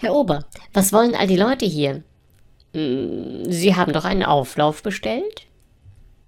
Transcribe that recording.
Herr Ober, was wollen all die Leute hier? Hm, Sie haben doch einen Auflauf bestellt?